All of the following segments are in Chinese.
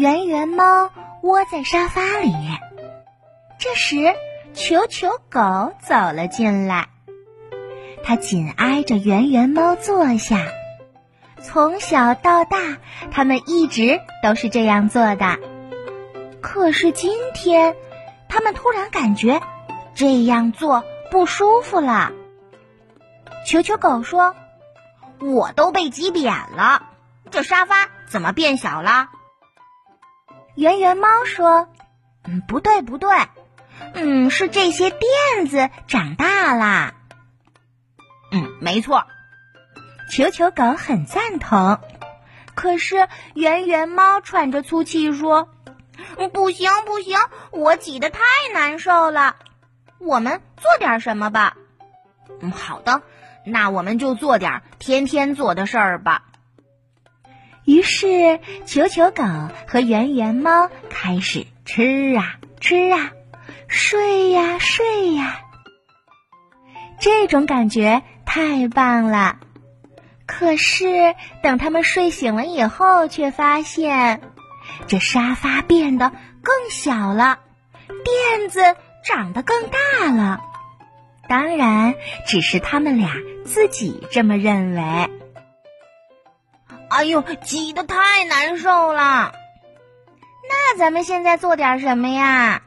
圆圆猫窝在沙发里。这时，球球狗走了进来，它紧挨着圆圆猫坐下。从小到大，他们一直都是这样做的。可是今天，他们突然感觉这样做不舒服了。球球狗说：“我都被挤扁了，这沙发怎么变小了？”圆圆猫说：“嗯，不对，不对，嗯，是这些垫子长大啦。嗯，没错。”球球狗很赞同，可是圆圆猫喘着粗气说：“不行不行，我挤得太难受了。我们做点什么吧。”“嗯，好的，那我们就做点天天做的事儿吧。”于是球球狗和圆圆猫开始吃啊吃啊，睡呀睡呀。这种感觉太棒了。可是，等他们睡醒了以后，却发现这沙发变得更小了，垫子长得更大了。当然，只是他们俩自己这么认为。哎呦，挤得太难受了。那咱们现在做点什么呀？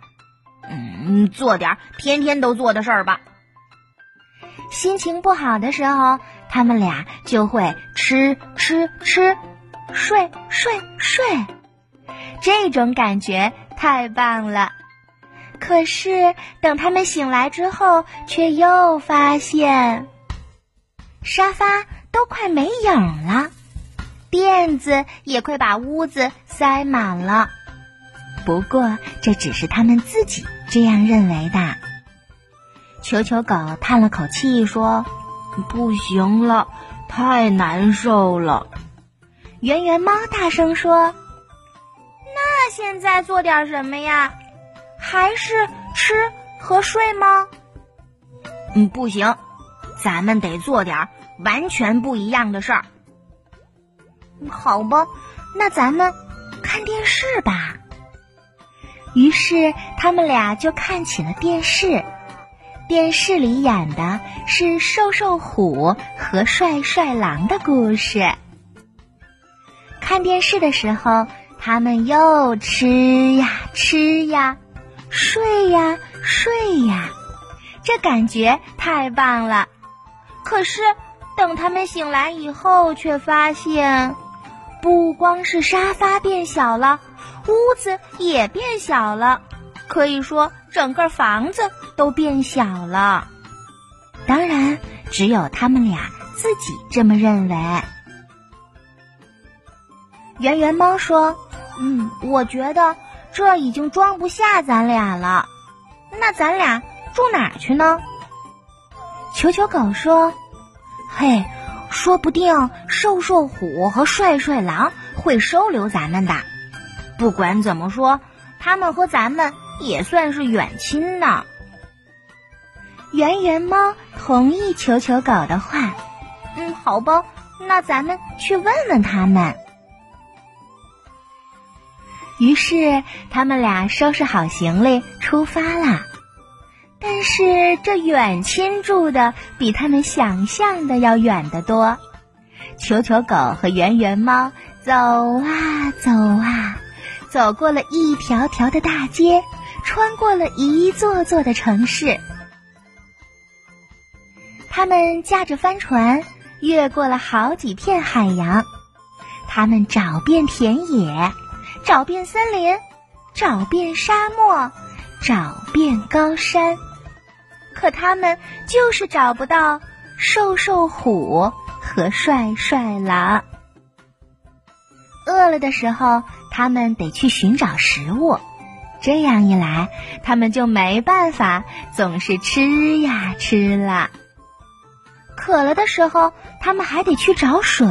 嗯，做点天天都做的事儿吧。心情不好的时候。他们俩就会吃吃吃，睡睡睡，这种感觉太棒了。可是等他们醒来之后，却又发现沙发都快没影了，垫子也快把屋子塞满了。不过这只是他们自己这样认为的。球球狗叹了口气说。不行了，太难受了。圆圆猫大声说：“那现在做点什么呀？还是吃和睡吗？”嗯，不行，咱们得做点完全不一样的事儿。好吧，那咱们看电视吧。于是他们俩就看起了电视。电视里演的是瘦瘦虎和帅帅狼的故事。看电视的时候，他们又吃呀吃呀，睡呀睡呀，这感觉太棒了。可是等他们醒来以后，却发现，不光是沙发变小了，屋子也变小了。可以说，整个房子都变小了。当然，只有他们俩自己这么认为。圆圆猫说：“嗯，我觉得这已经装不下咱俩了。那咱俩住哪去呢？”球球狗说：“嘿，说不定瘦瘦虎和帅帅狼会收留咱们的。不管怎么说，他们和咱们。”也算是远亲呢。圆圆猫同意球球狗的话，嗯，好吧，那咱们去问问他们。于是他们俩收拾好行李出发了。但是这远亲住的比他们想象的要远得多。球球狗和圆圆猫走啊走啊，走过了一条条的大街。穿过了一座座的城市，他们驾着帆船，越过了好几片海洋。他们找遍田野，找遍森林，找遍沙漠，找遍高山，可他们就是找不到瘦瘦虎和帅帅狼。饿了的时候，他们得去寻找食物。这样一来，他们就没办法总是吃呀吃了。渴了的时候，他们还得去找水。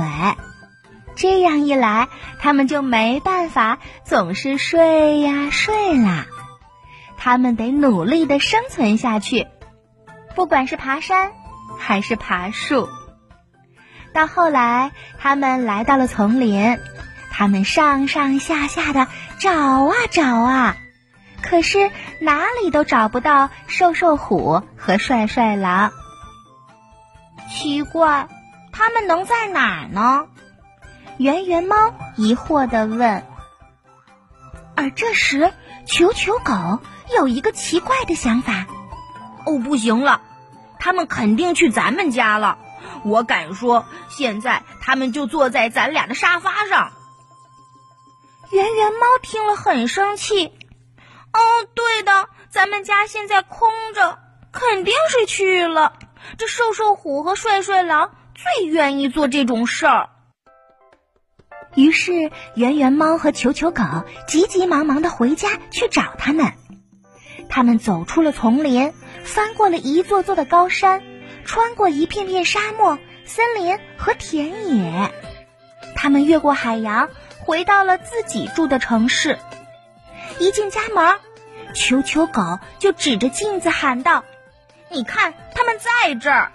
这样一来，他们就没办法总是睡呀睡了。他们得努力的生存下去，不管是爬山还是爬树。到后来，他们来到了丛林，他们上上下下的。找啊找啊，可是哪里都找不到瘦瘦虎和帅帅狼。奇怪，他们能在哪儿呢？圆圆猫疑惑地问。而这时，球球狗有一个奇怪的想法：“哦，不行了，他们肯定去咱们家了。我敢说，现在他们就坐在咱俩的沙发上。”圆圆猫听了很生气。“哦，对的，咱们家现在空着，肯定是去了。这瘦瘦虎和帅帅狼最愿意做这种事儿。”于是，圆圆猫和球球狗急急忙忙的回家去找他们。他们走出了丛林，翻过了一座座的高山，穿过一片片沙漠、森林和田野。他们越过海洋，回到了自己住的城市。一进家门，球球狗就指着镜子喊道：“你看，他们在这儿。”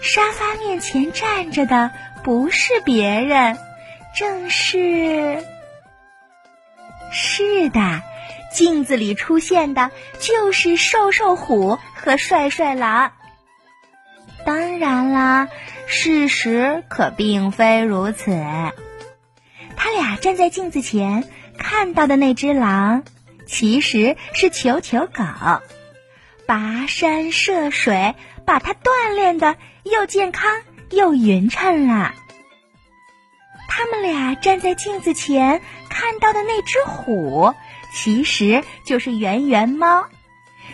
沙发面前站着的不是别人。正是，是的，镜子里出现的就是瘦瘦虎和帅帅狼。当然啦，事实可并非如此。他俩站在镜子前看到的那只狼，其实是球球狗，跋山涉水把它锻炼的又健康又匀称了。他们俩站在镜子前看到的那只虎，其实就是圆圆猫，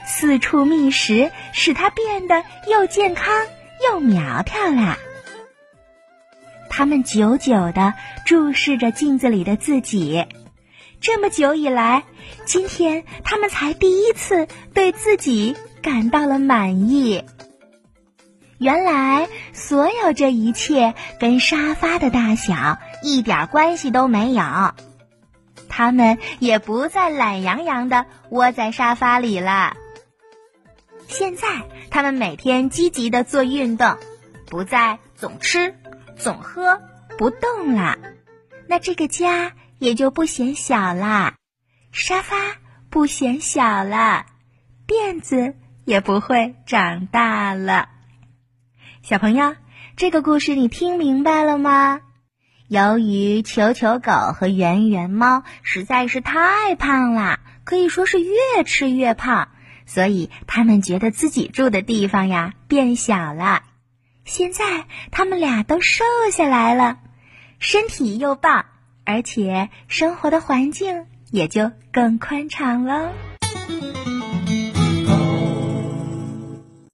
四处觅食，使它变得又健康又苗条啦。他们久久的注视着镜子里的自己，这么久以来，今天他们才第一次对自己感到了满意。原来，所有这一切跟沙发的大小一点关系都没有。他们也不再懒洋洋的窝在沙发里了。现在，他们每天积极的做运动，不再总吃、总喝、不动了。那这个家也就不显小啦，沙发不显小了，辫子也不会长大了。小朋友，这个故事你听明白了吗？由于球球狗和圆圆猫实在是太胖了，可以说是越吃越胖，所以他们觉得自己住的地方呀变小了。现在他们俩都瘦下来了，身体又棒，而且生活的环境也就更宽敞了。